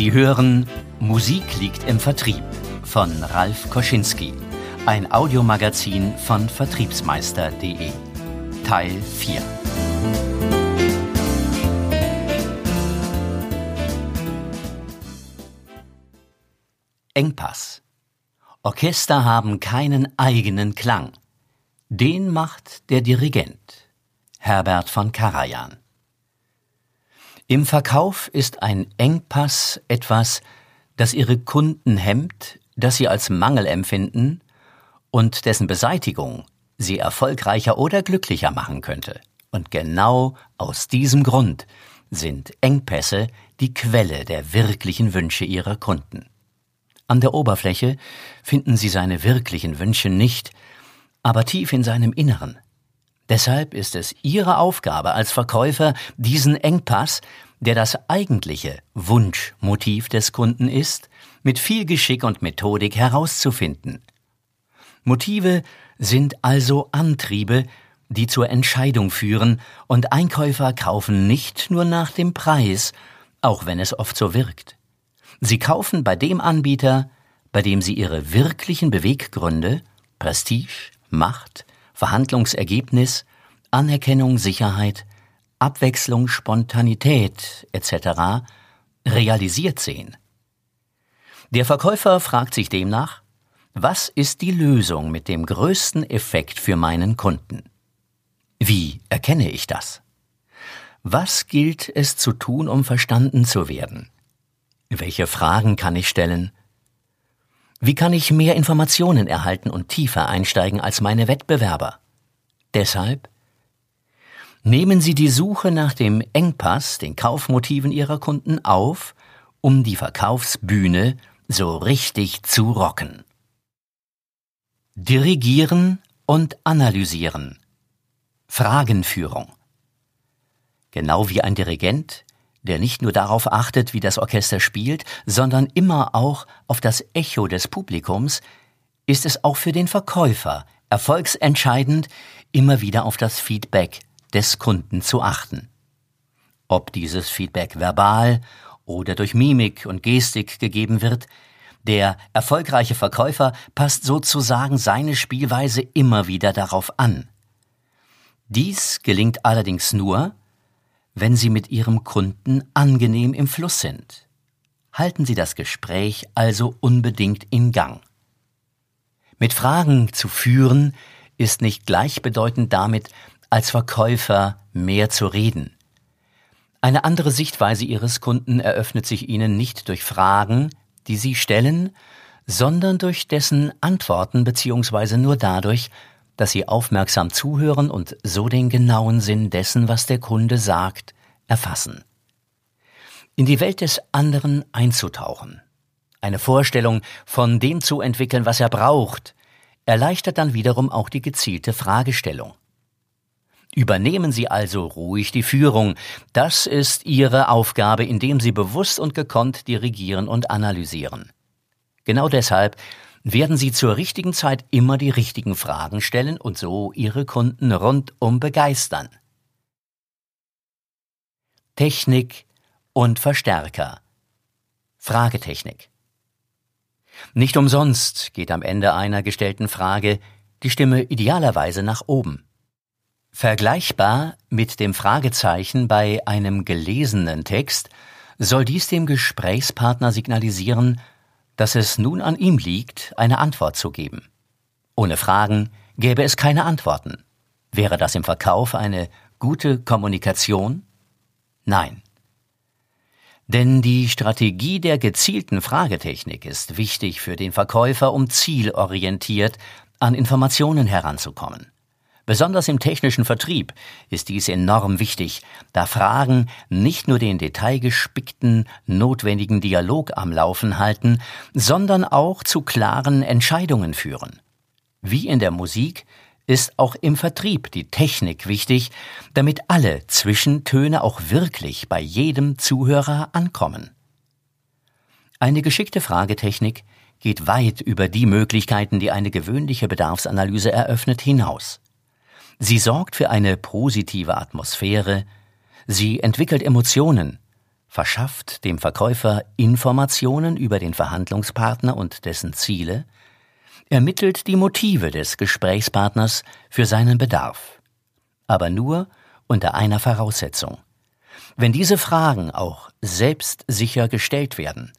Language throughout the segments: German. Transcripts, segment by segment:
Sie hören Musik liegt im Vertrieb von Ralf Koschinski, ein Audiomagazin von Vertriebsmeister.de. Teil 4. Engpass. Orchester haben keinen eigenen Klang. Den macht der Dirigent. Herbert von Karajan. Im Verkauf ist ein Engpass etwas, das ihre Kunden hemmt, das sie als Mangel empfinden und dessen Beseitigung sie erfolgreicher oder glücklicher machen könnte. Und genau aus diesem Grund sind Engpässe die Quelle der wirklichen Wünsche ihrer Kunden. An der Oberfläche finden sie seine wirklichen Wünsche nicht, aber tief in seinem Inneren Deshalb ist es Ihre Aufgabe als Verkäufer, diesen Engpass, der das eigentliche Wunschmotiv des Kunden ist, mit viel Geschick und Methodik herauszufinden. Motive sind also Antriebe, die zur Entscheidung führen, und Einkäufer kaufen nicht nur nach dem Preis, auch wenn es oft so wirkt. Sie kaufen bei dem Anbieter, bei dem sie ihre wirklichen Beweggründe Prestige, Macht, Verhandlungsergebnis, Anerkennung, Sicherheit, Abwechslung, Spontanität etc. realisiert sehen. Der Verkäufer fragt sich demnach, was ist die Lösung mit dem größten Effekt für meinen Kunden? Wie erkenne ich das? Was gilt es zu tun, um verstanden zu werden? Welche Fragen kann ich stellen? Wie kann ich mehr Informationen erhalten und tiefer einsteigen als meine Wettbewerber? Deshalb nehmen Sie die Suche nach dem Engpass, den Kaufmotiven Ihrer Kunden auf, um die Verkaufsbühne so richtig zu rocken. Dirigieren und analysieren. Fragenführung. Genau wie ein Dirigent der nicht nur darauf achtet, wie das Orchester spielt, sondern immer auch auf das Echo des Publikums, ist es auch für den Verkäufer erfolgsentscheidend, immer wieder auf das Feedback des Kunden zu achten. Ob dieses Feedback verbal oder durch Mimik und Gestik gegeben wird, der erfolgreiche Verkäufer passt sozusagen seine Spielweise immer wieder darauf an. Dies gelingt allerdings nur, wenn Sie mit Ihrem Kunden angenehm im Fluss sind. Halten Sie das Gespräch also unbedingt in Gang. Mit Fragen zu führen ist nicht gleichbedeutend damit, als Verkäufer mehr zu reden. Eine andere Sichtweise Ihres Kunden eröffnet sich Ihnen nicht durch Fragen, die Sie stellen, sondern durch dessen Antworten bzw. nur dadurch, dass Sie aufmerksam zuhören und so den genauen Sinn dessen, was der Kunde sagt, erfassen. In die Welt des anderen einzutauchen, eine Vorstellung von dem zu entwickeln, was er braucht, erleichtert dann wiederum auch die gezielte Fragestellung. Übernehmen Sie also ruhig die Führung. Das ist Ihre Aufgabe, indem Sie bewusst und gekonnt dirigieren und analysieren. Genau deshalb werden Sie zur richtigen Zeit immer die richtigen Fragen stellen und so Ihre Kunden rundum begeistern. Technik und Verstärker. Fragetechnik. Nicht umsonst geht am Ende einer gestellten Frage die Stimme idealerweise nach oben. Vergleichbar mit dem Fragezeichen bei einem gelesenen Text soll dies dem Gesprächspartner signalisieren, dass es nun an ihm liegt, eine Antwort zu geben. Ohne Fragen gäbe es keine Antworten. Wäre das im Verkauf eine gute Kommunikation? Nein. Denn die Strategie der gezielten Fragetechnik ist wichtig für den Verkäufer, um zielorientiert an Informationen heranzukommen. Besonders im technischen Vertrieb ist dies enorm wichtig, da Fragen nicht nur den detailgespickten, notwendigen Dialog am Laufen halten, sondern auch zu klaren Entscheidungen führen. Wie in der Musik ist auch im Vertrieb die Technik wichtig, damit alle Zwischentöne auch wirklich bei jedem Zuhörer ankommen. Eine geschickte Fragetechnik geht weit über die Möglichkeiten, die eine gewöhnliche Bedarfsanalyse eröffnet, hinaus. Sie sorgt für eine positive Atmosphäre, sie entwickelt Emotionen, verschafft dem Verkäufer Informationen über den Verhandlungspartner und dessen Ziele, ermittelt die Motive des Gesprächspartners für seinen Bedarf. Aber nur unter einer Voraussetzung. Wenn diese Fragen auch selbstsicher gestellt werden,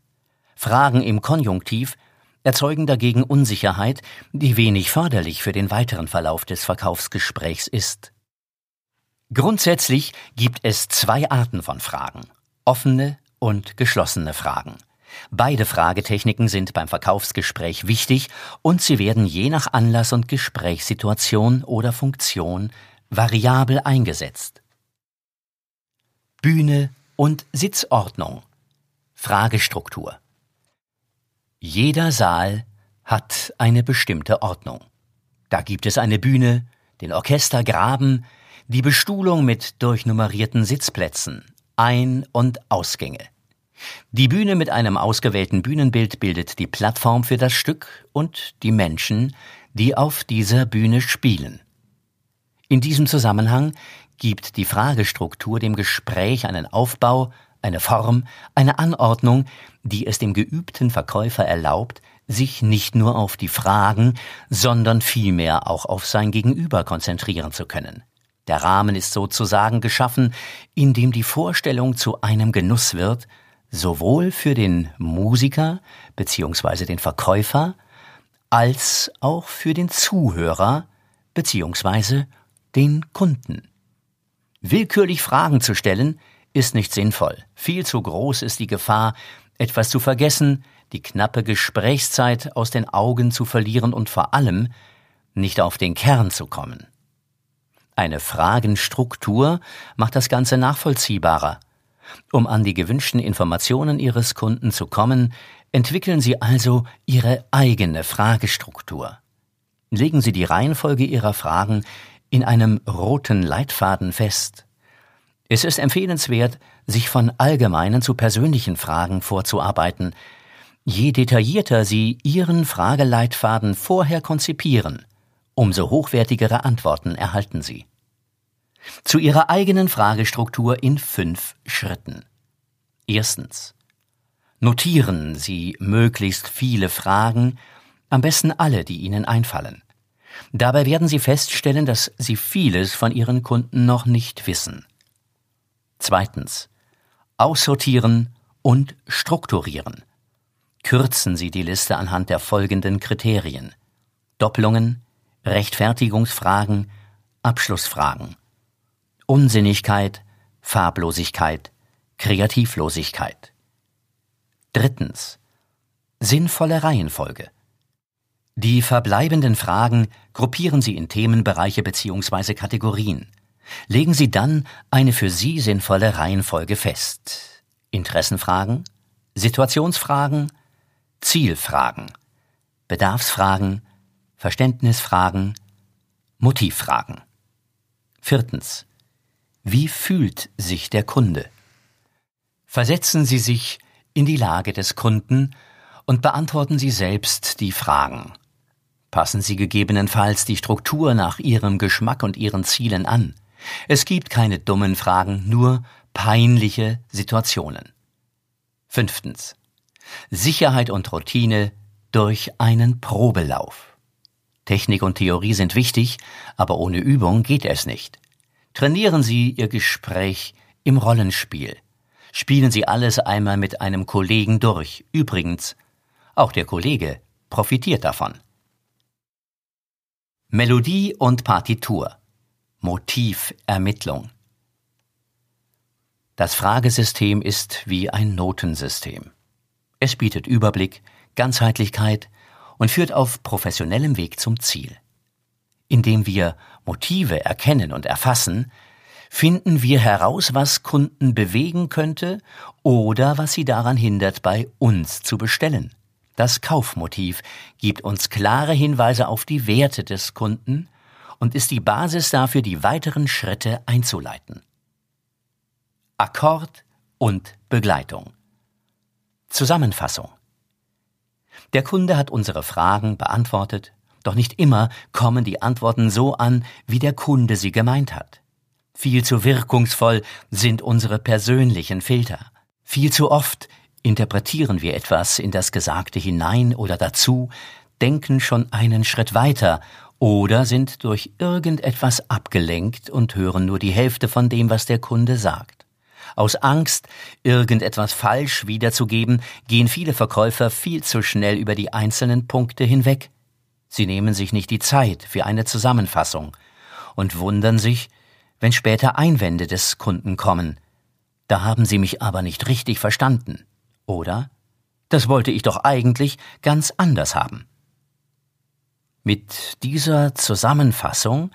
Fragen im Konjunktiv erzeugen dagegen Unsicherheit, die wenig förderlich für den weiteren Verlauf des Verkaufsgesprächs ist. Grundsätzlich gibt es zwei Arten von Fragen offene und geschlossene Fragen. Beide Fragetechniken sind beim Verkaufsgespräch wichtig und sie werden je nach Anlass und Gesprächssituation oder Funktion variabel eingesetzt. Bühne und Sitzordnung. Fragestruktur. Jeder Saal hat eine bestimmte Ordnung. Da gibt es eine Bühne, den Orchestergraben, die Bestuhlung mit durchnummerierten Sitzplätzen, ein- und Ausgänge. Die Bühne mit einem ausgewählten Bühnenbild bildet die Plattform für das Stück und die Menschen, die auf dieser Bühne spielen. In diesem Zusammenhang gibt die Fragestruktur dem Gespräch einen Aufbau, eine Form, eine Anordnung, die es dem geübten Verkäufer erlaubt, sich nicht nur auf die Fragen, sondern vielmehr auch auf sein Gegenüber konzentrieren zu können. Der Rahmen ist sozusagen geschaffen, in dem die Vorstellung zu einem Genuss wird, sowohl für den Musiker bzw. den Verkäufer als auch für den Zuhörer bzw. den Kunden. Willkürlich Fragen zu stellen, ist nicht sinnvoll. Viel zu groß ist die Gefahr, etwas zu vergessen, die knappe Gesprächszeit aus den Augen zu verlieren und vor allem nicht auf den Kern zu kommen. Eine Fragenstruktur macht das Ganze nachvollziehbarer. Um an die gewünschten Informationen Ihres Kunden zu kommen, entwickeln Sie also Ihre eigene Fragestruktur. Legen Sie die Reihenfolge Ihrer Fragen in einem roten Leitfaden fest. Es ist empfehlenswert, sich von allgemeinen zu persönlichen Fragen vorzuarbeiten. Je detaillierter Sie Ihren Frageleitfaden vorher konzipieren, umso hochwertigere Antworten erhalten Sie zu ihrer eigenen Fragestruktur in fünf Schritten. Erstens. Notieren Sie möglichst viele Fragen, am besten alle, die Ihnen einfallen. Dabei werden Sie feststellen, dass Sie vieles von Ihren Kunden noch nicht wissen. Zweitens. Aussortieren und strukturieren. Kürzen Sie die Liste anhand der folgenden Kriterien. Doppelungen, Rechtfertigungsfragen, Abschlussfragen. Unsinnigkeit, Farblosigkeit, Kreativlosigkeit. Drittens. Sinnvolle Reihenfolge. Die verbleibenden Fragen gruppieren Sie in Themenbereiche bzw. Kategorien. Legen Sie dann eine für Sie sinnvolle Reihenfolge fest. Interessenfragen, Situationsfragen, Zielfragen, Bedarfsfragen, Verständnisfragen, Motivfragen. Viertens. Wie fühlt sich der Kunde? Versetzen Sie sich in die Lage des Kunden und beantworten Sie selbst die Fragen. Passen Sie gegebenenfalls die Struktur nach Ihrem Geschmack und Ihren Zielen an. Es gibt keine dummen Fragen, nur peinliche Situationen. Fünftens. Sicherheit und Routine durch einen Probelauf. Technik und Theorie sind wichtig, aber ohne Übung geht es nicht. Trainieren Sie Ihr Gespräch im Rollenspiel. Spielen Sie alles einmal mit einem Kollegen durch. Übrigens, auch der Kollege profitiert davon. Melodie und Partitur. Motivermittlung. Das Fragesystem ist wie ein Notensystem. Es bietet Überblick, Ganzheitlichkeit und führt auf professionellem Weg zum Ziel. Indem wir Motive erkennen und erfassen, finden wir heraus, was Kunden bewegen könnte oder was sie daran hindert, bei uns zu bestellen. Das Kaufmotiv gibt uns klare Hinweise auf die Werte des Kunden und ist die Basis dafür, die weiteren Schritte einzuleiten. Akkord und Begleitung. Zusammenfassung. Der Kunde hat unsere Fragen beantwortet, doch nicht immer kommen die Antworten so an, wie der Kunde sie gemeint hat. Viel zu wirkungsvoll sind unsere persönlichen Filter. Viel zu oft interpretieren wir etwas in das Gesagte hinein oder dazu, denken schon einen Schritt weiter oder sind durch irgendetwas abgelenkt und hören nur die Hälfte von dem, was der Kunde sagt. Aus Angst, irgendetwas falsch wiederzugeben, gehen viele Verkäufer viel zu schnell über die einzelnen Punkte hinweg. Sie nehmen sich nicht die Zeit für eine Zusammenfassung und wundern sich, wenn später Einwände des Kunden kommen. Da haben Sie mich aber nicht richtig verstanden. Oder? Das wollte ich doch eigentlich ganz anders haben. Mit dieser Zusammenfassung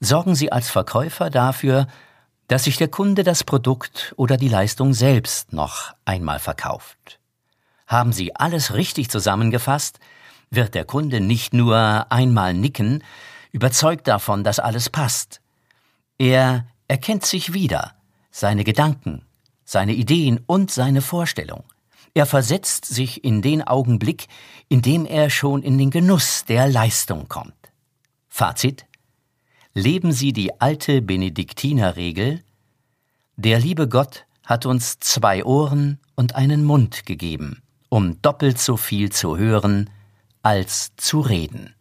sorgen Sie als Verkäufer dafür, dass sich der Kunde das Produkt oder die Leistung selbst noch einmal verkauft. Haben Sie alles richtig zusammengefasst, wird der Kunde nicht nur einmal nicken, überzeugt davon, dass alles passt. Er erkennt sich wieder, seine Gedanken, seine Ideen und seine Vorstellung. Er versetzt sich in den Augenblick, in dem er schon in den Genuss der Leistung kommt. Fazit Leben Sie die alte Benediktinerregel Der liebe Gott hat uns zwei Ohren und einen Mund gegeben, um doppelt so viel zu hören als zu reden.